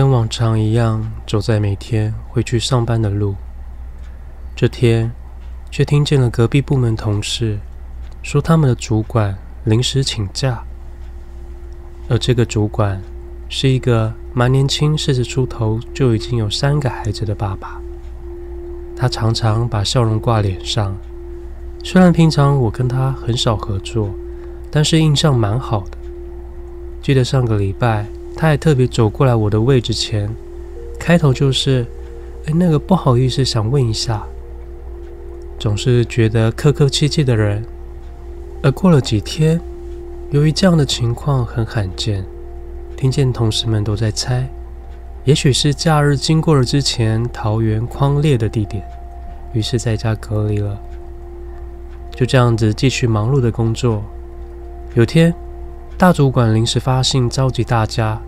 跟往常一样走在每天回去上班的路，这天却听见了隔壁部门同事说他们的主管临时请假，而这个主管是一个蛮年轻，四十出头就已经有三个孩子的爸爸。他常常把笑容挂脸上，虽然平常我跟他很少合作，但是印象蛮好的。记得上个礼拜，他还特别走过来我的位置前，开头就是：“哎，那个不好意思，想问一下。”总是觉得客客气气的人。而过了几天，由于这样的情况很罕见，听见同事们都在猜，也许是假日经过了之前桃园框列的地点，于是在家隔离了。就这样子继续忙碌的工作。有天，大主管临时发信召集大家，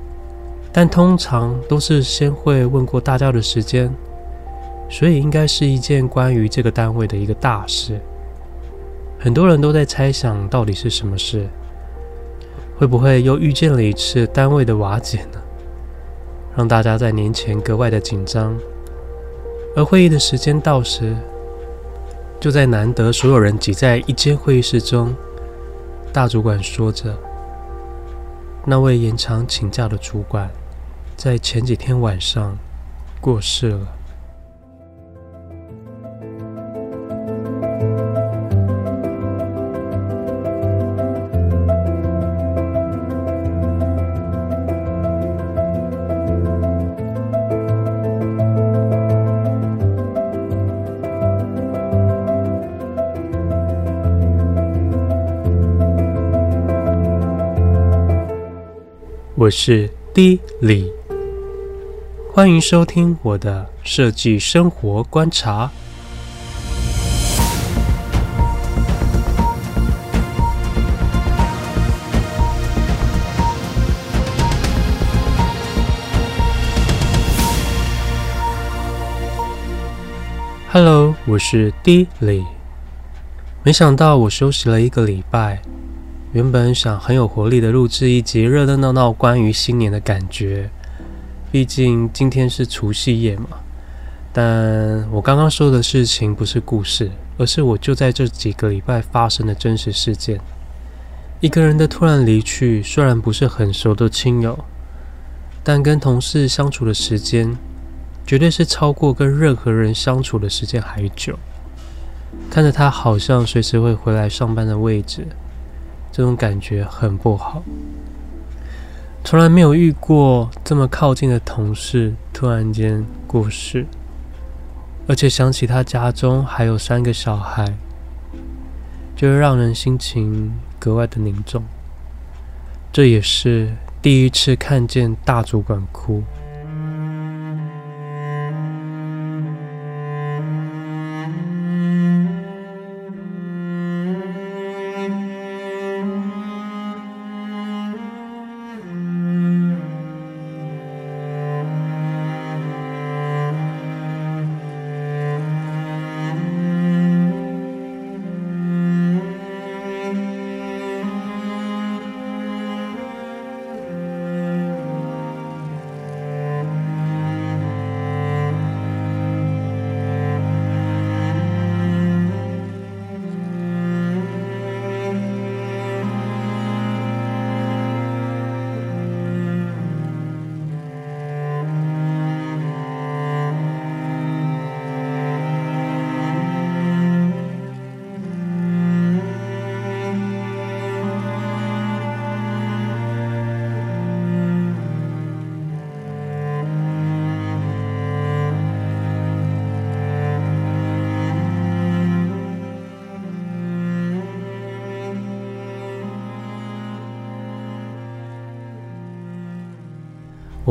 但通常都是先会问过大家的时间，所以应该是一件关于这个单位的一个大事。很多人都在猜想到底是什么事，会不会又遇见了一次单位的瓦解呢？让大家在年前格外的紧张。而会议的时间到时，就在难得所有人挤在一间会议室中，大主管说着。那位延长请假的主管，在前几天晚上过世了。我是 D 李，欢迎收听我的设计生活观察。Hello，我是 D 李。没想到我休息了一个礼拜。原本想很有活力的录制一集热热闹闹关于新年的感觉，毕竟今天是除夕夜嘛。但我刚刚说的事情不是故事，而是我就在这几个礼拜发生的真实事件。一个人的突然离去，虽然不是很熟的亲友，但跟同事相处的时间，绝对是超过跟任何人相处的时间还久。看着他好像随时会回来上班的位置。这种感觉很不好，从来没有遇过这么靠近的同事突然间过世，而且想起他家中还有三个小孩，就会让人心情格外的凝重。这也是第一次看见大主管哭。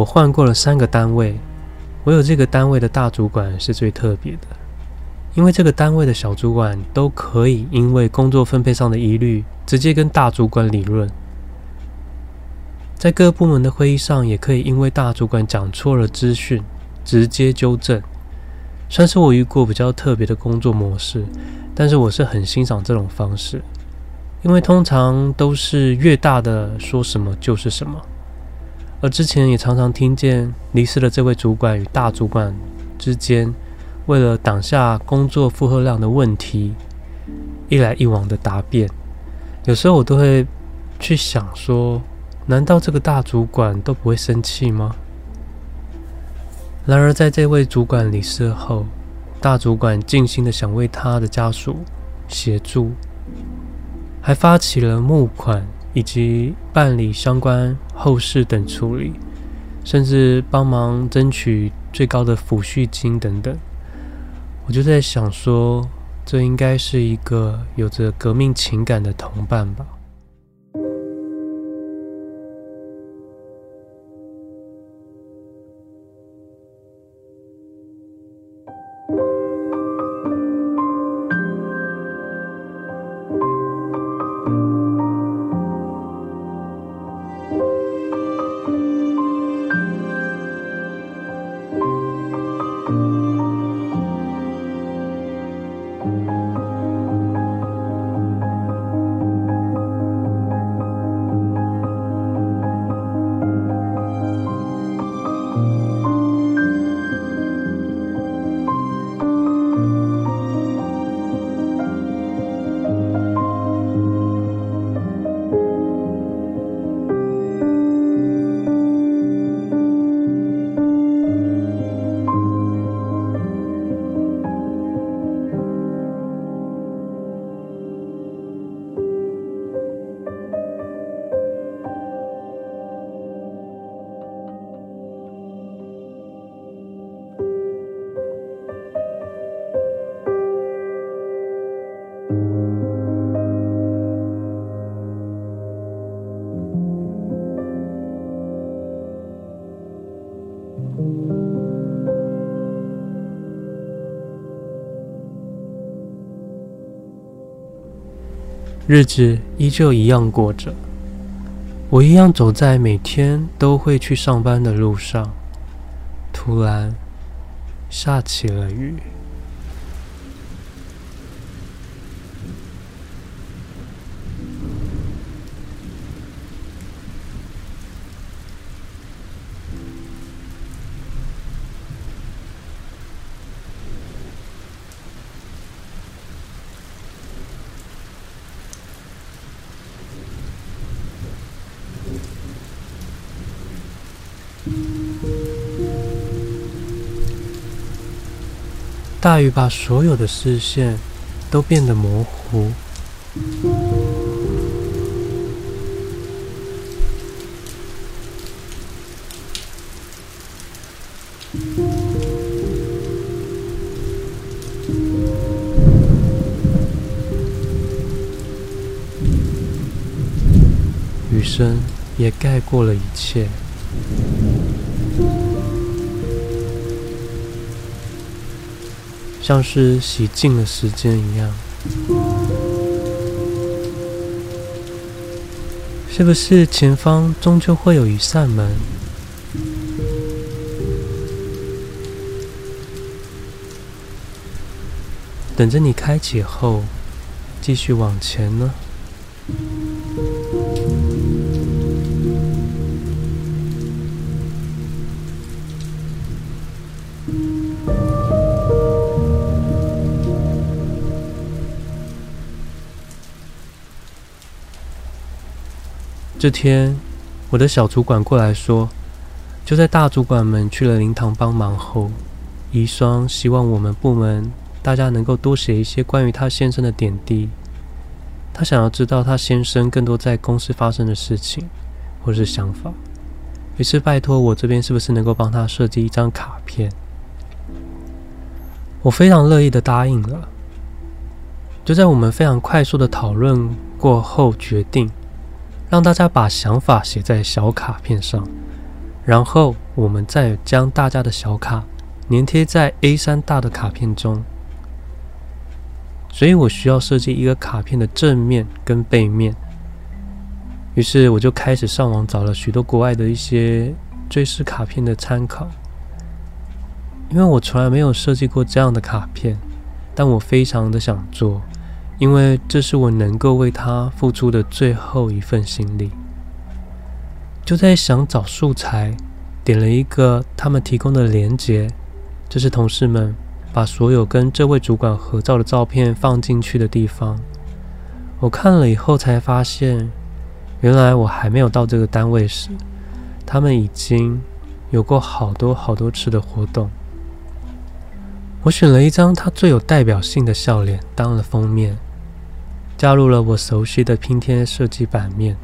我换过了三个单位，唯有这个单位的大主管是最特别的，因为这个单位的小主管都可以因为工作分配上的疑虑，直接跟大主管理论，在各部门的会议上，也可以因为大主管讲错了资讯，直接纠正，算是我遇过比较特别的工作模式，但是我是很欣赏这种方式，因为通常都是越大的说什么就是什么。而之前也常常听见离世的这位主管与大主管之间，为了挡下工作负荷量的问题，一来一往的答辩。有时候我都会去想说，难道这个大主管都不会生气吗？然而，在这位主管离世后，大主管尽心的想为他的家属协助，还发起了募款。以及办理相关后事等处理，甚至帮忙争取最高的抚恤金等等，我就在想说，这应该是一个有着革命情感的同伴吧。日子依旧一样过着，我一样走在每天都会去上班的路上。突然，下起了雨。大雨把所有的视线都变得模糊，雨声也盖过了一切。像是洗净了时间一样，是不是前方终究会有一扇门，等着你开启后，继续往前呢？这天，我的小主管过来说，就在大主管们去了灵堂帮忙后，遗孀希望我们部门大家能够多写一些关于他先生的点滴。他想要知道他先生更多在公司发生的事情或是想法，于是拜托我这边是不是能够帮他设计一张卡片。我非常乐意的答应了。就在我们非常快速的讨论过后，决定。让大家把想法写在小卡片上，然后我们再将大家的小卡粘贴在 A3 大的卡片中。所以我需要设计一个卡片的正面跟背面。于是我就开始上网找了许多国外的一些坠饰卡片的参考，因为我从来没有设计过这样的卡片，但我非常的想做。因为这是我能够为他付出的最后一份心力。就在想找素材，点了一个他们提供的连接，这是同事们把所有跟这位主管合照的照片放进去的地方。我看了以后才发现，原来我还没有到这个单位时，他们已经有过好多好多次的活动。我选了一张他最有代表性的笑脸当了封面，加入了我熟悉的拼贴设计版面，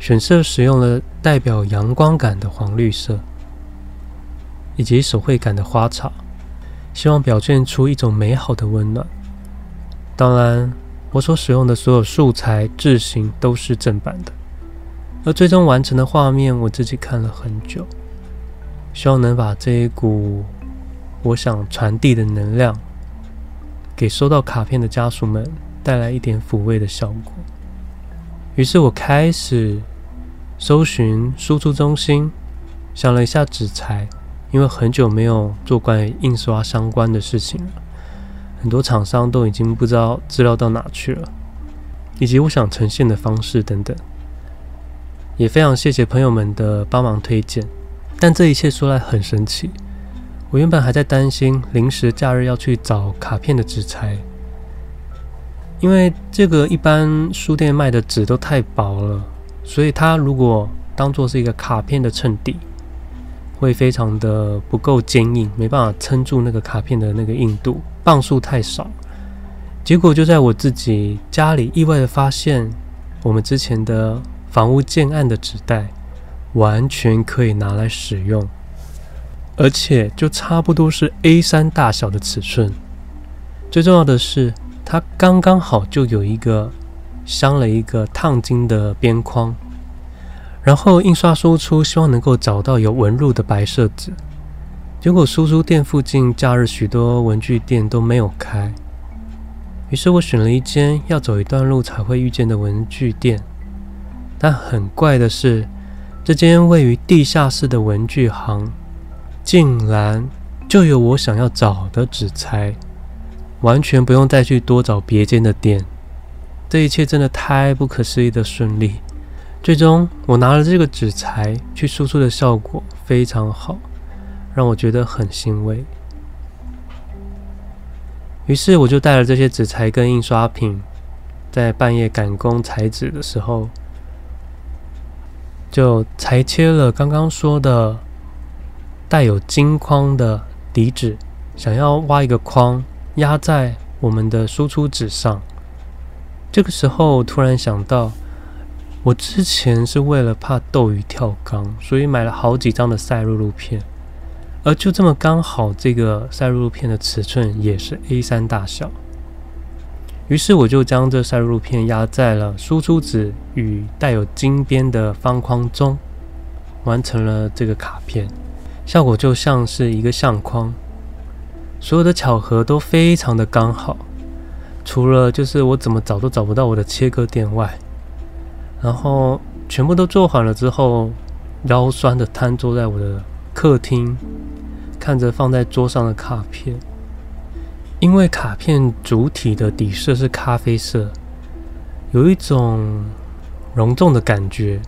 选色使用了代表阳光感的黄绿色，以及手绘感的花草，希望表现出一种美好的温暖。当然，我所使用的所有素材字型都是正版的，而最终完成的画面我自己看了很久，希望能把这一股。我想传递的能量，给收到卡片的家属们带来一点抚慰的效果。于是我开始搜寻输出中心，想了一下纸材，因为很久没有做关于印刷相关的事情了，很多厂商都已经不知道资料到哪去了，以及我想呈现的方式等等。也非常谢谢朋友们的帮忙推荐，但这一切说来很神奇。我原本还在担心临时假日要去找卡片的纸材，因为这个一般书店卖的纸都太薄了，所以它如果当做是一个卡片的衬底，会非常的不够坚硬，没办法撑住那个卡片的那个硬度，磅数太少。结果就在我自己家里意外的发现，我们之前的房屋建案的纸袋完全可以拿来使用。而且就差不多是 A 三大小的尺寸，最重要的是，它刚刚好就有一个镶了一个烫金的边框，然后印刷输出，希望能够找到有纹路的白色纸。结果输出店附近假日许多文具店都没有开，于是我选了一间要走一段路才会遇见的文具店，但很怪的是，这间位于地下室的文具行。竟然就有我想要找的纸材，完全不用再去多找别间的店。这一切真的太不可思议的顺利。最终，我拿了这个纸材去输出的效果非常好，让我觉得很欣慰。于是，我就带了这些纸材跟印刷品，在半夜赶工裁纸的时候，就裁切了刚刚说的。带有金框的底纸，想要挖一个框压在我们的输出纸上。这个时候突然想到，我之前是为了怕斗鱼跳缸，所以买了好几张的赛璐璐片，而就这么刚好，这个赛璐璐片的尺寸也是 A3 大小。于是我就将这赛璐璐片压在了输出纸与带有金边的方框中，完成了这个卡片。效果就像是一个相框，所有的巧合都非常的刚好，除了就是我怎么找都找不到我的切割垫外，然后全部都做好了之后，腰酸的瘫坐在我的客厅，看着放在桌上的卡片，因为卡片主体的底色是咖啡色，有一种隆重的感觉，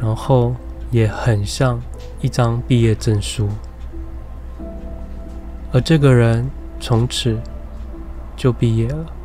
然后也很像。一张毕业证书，而这个人从此就毕业了。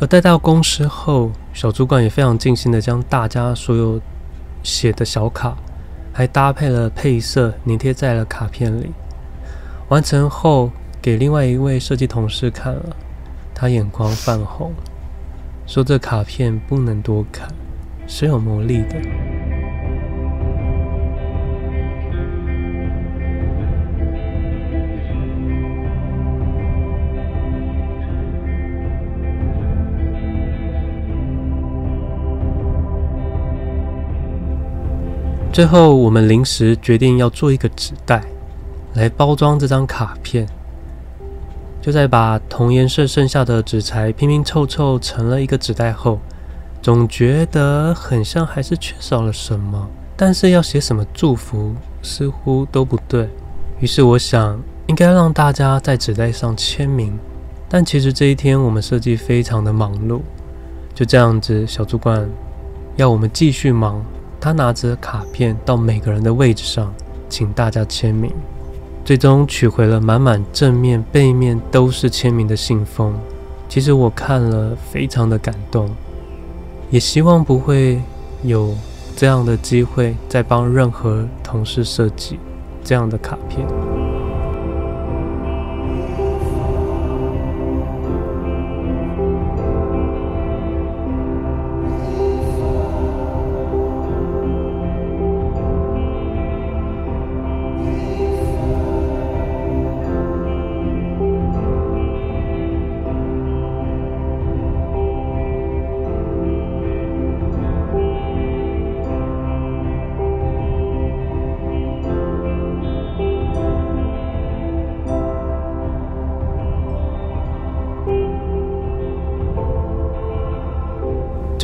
而带到公司后，小主管也非常尽心的将大家所有写的小卡，还搭配了配色，粘贴在了卡片里。完成后，给另外一位设计同事看了，他眼眶泛红，说这卡片不能多看，是有魔力的。最后，我们临时决定要做一个纸袋来包装这张卡片。就在把同颜色剩下的纸材拼拼凑凑成了一个纸袋后，总觉得很像还是缺少了什么。但是要写什么祝福，似乎都不对。于是我想，应该让大家在纸袋上签名。但其实这一天我们设计非常的忙碌，就这样子，小主管要我们继续忙。他拿着卡片到每个人的位置上，请大家签名。最终取回了满满正面、背面都是签名的信封。其实我看了，非常的感动，也希望不会有这样的机会再帮任何同事设计这样的卡片。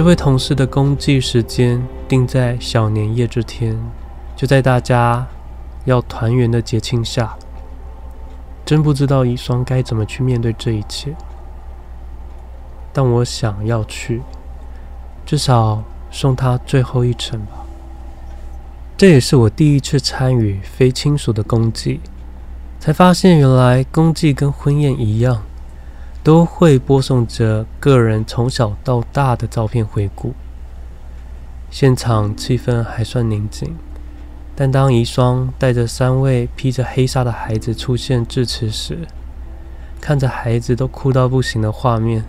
这位同事的公祭时间定在小年夜这天，就在大家要团圆的节庆下，真不知道遗孀该怎么去面对这一切。但我想要去，至少送他最后一程吧。这也是我第一次参与非亲属的公祭，才发现原来公祭跟婚宴一样。都会播送着个人从小到大的照片回顾，现场气氛还算宁静。但当遗孀带着三位披着黑纱的孩子出现致辞时，看着孩子都哭到不行的画面，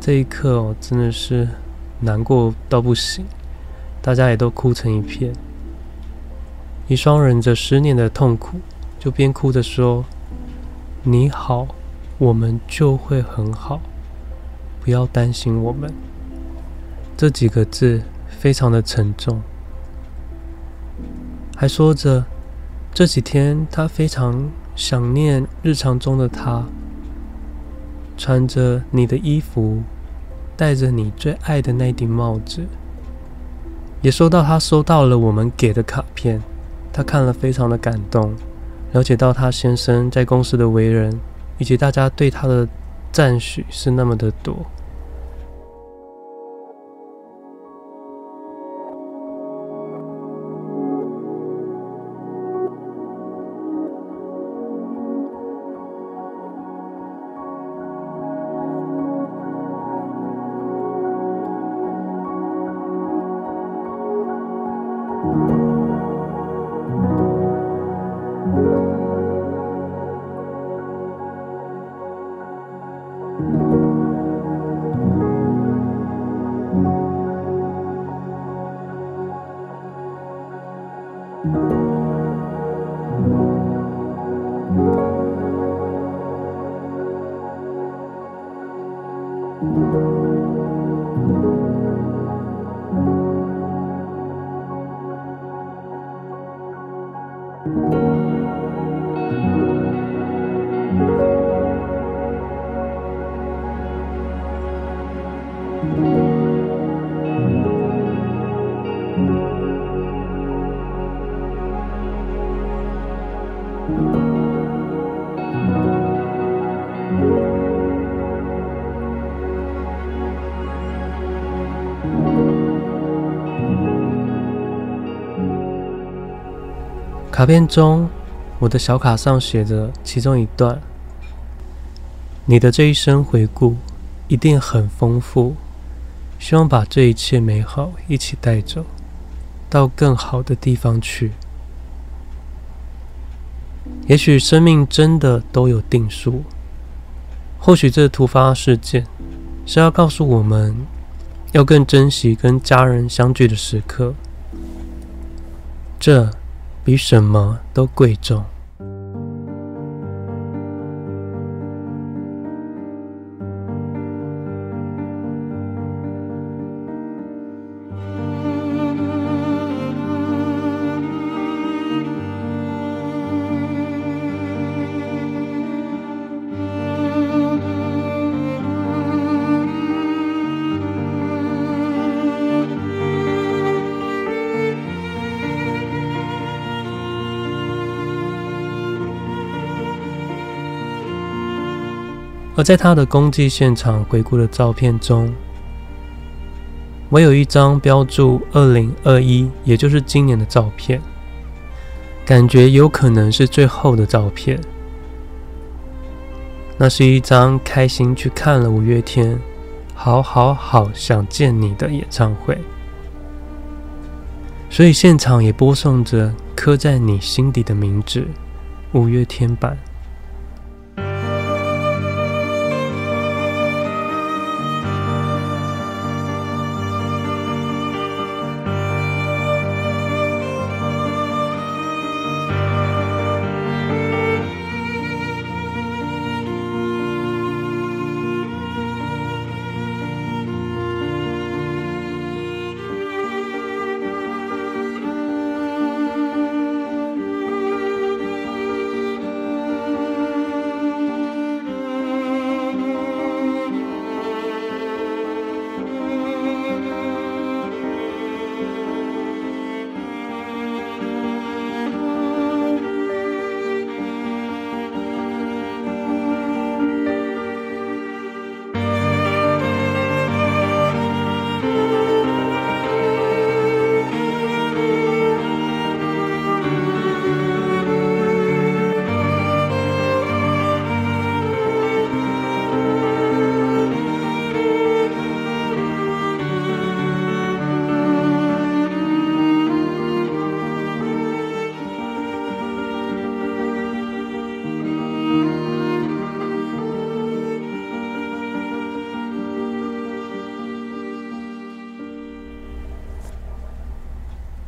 这一刻我，真的是难过到不行，大家也都哭成一片。遗孀忍着十年的痛苦，就边哭着说：“你好。”我们就会很好，不要担心我们。这几个字非常的沉重，还说着这几天他非常想念日常中的他，穿着你的衣服，戴着你最爱的那顶帽子。也说到他收到了我们给的卡片，他看了非常的感动，了解到他先生在公司的为人。以及大家对他的赞许是那么的多。卡片中，我的小卡上写着其中一段：“你的这一生回顾，一定很丰富，希望把这一切美好一起带走，到更好的地方去。也许生命真的都有定数，或许这突发事件是要告诉我们，要更珍惜跟家人相聚的时刻，这比什么都贵重。而在他的公祭现场回顾的照片中，我有一张标注二零二一，也就是今年的照片，感觉有可能是最后的照片。那是一张开心去看了五月天《好好好想见你》的演唱会，所以现场也播送着刻在你心底的名字五月天版。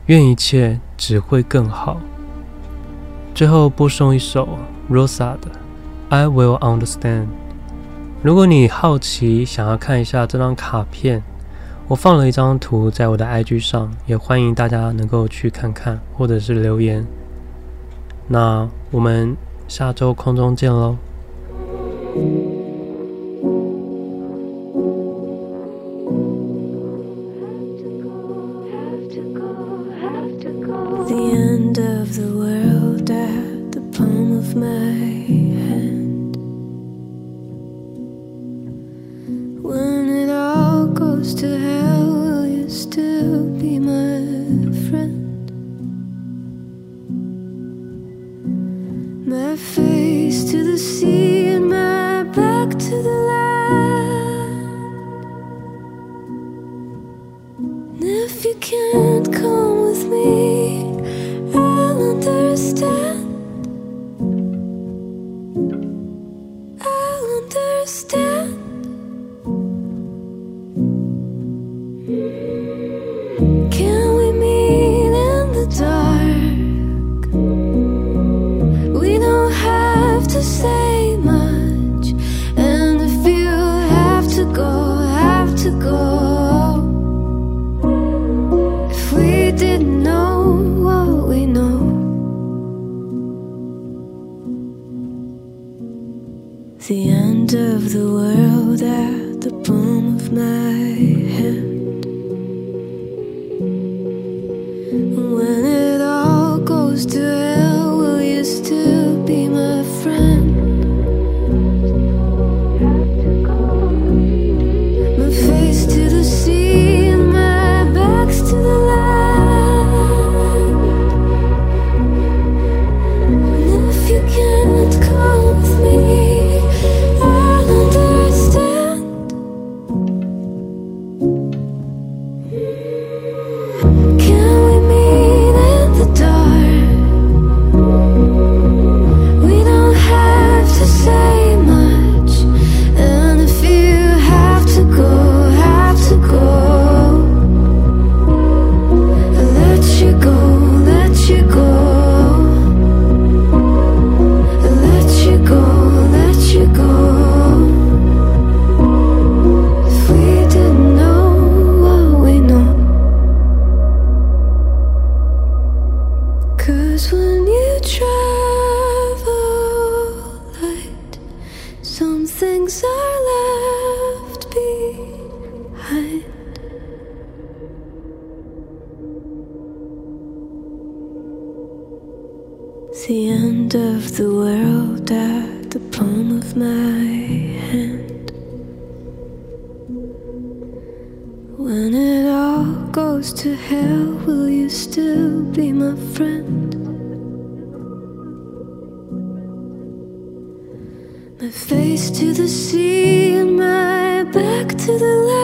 愿一切只会更好。最后播送一首 Rosa 的《I Will Understand》。如果你好奇，想要看一下这张卡片，我放了一张图在我的 IG 上，也欢迎大家能够去看看，或者是留言。那我们下周空中见喽。The end of the world at the palm of my The end of the world at the palm of my hand. When it all goes to hell, will you still be my friend? My face to the sea and my back to the land.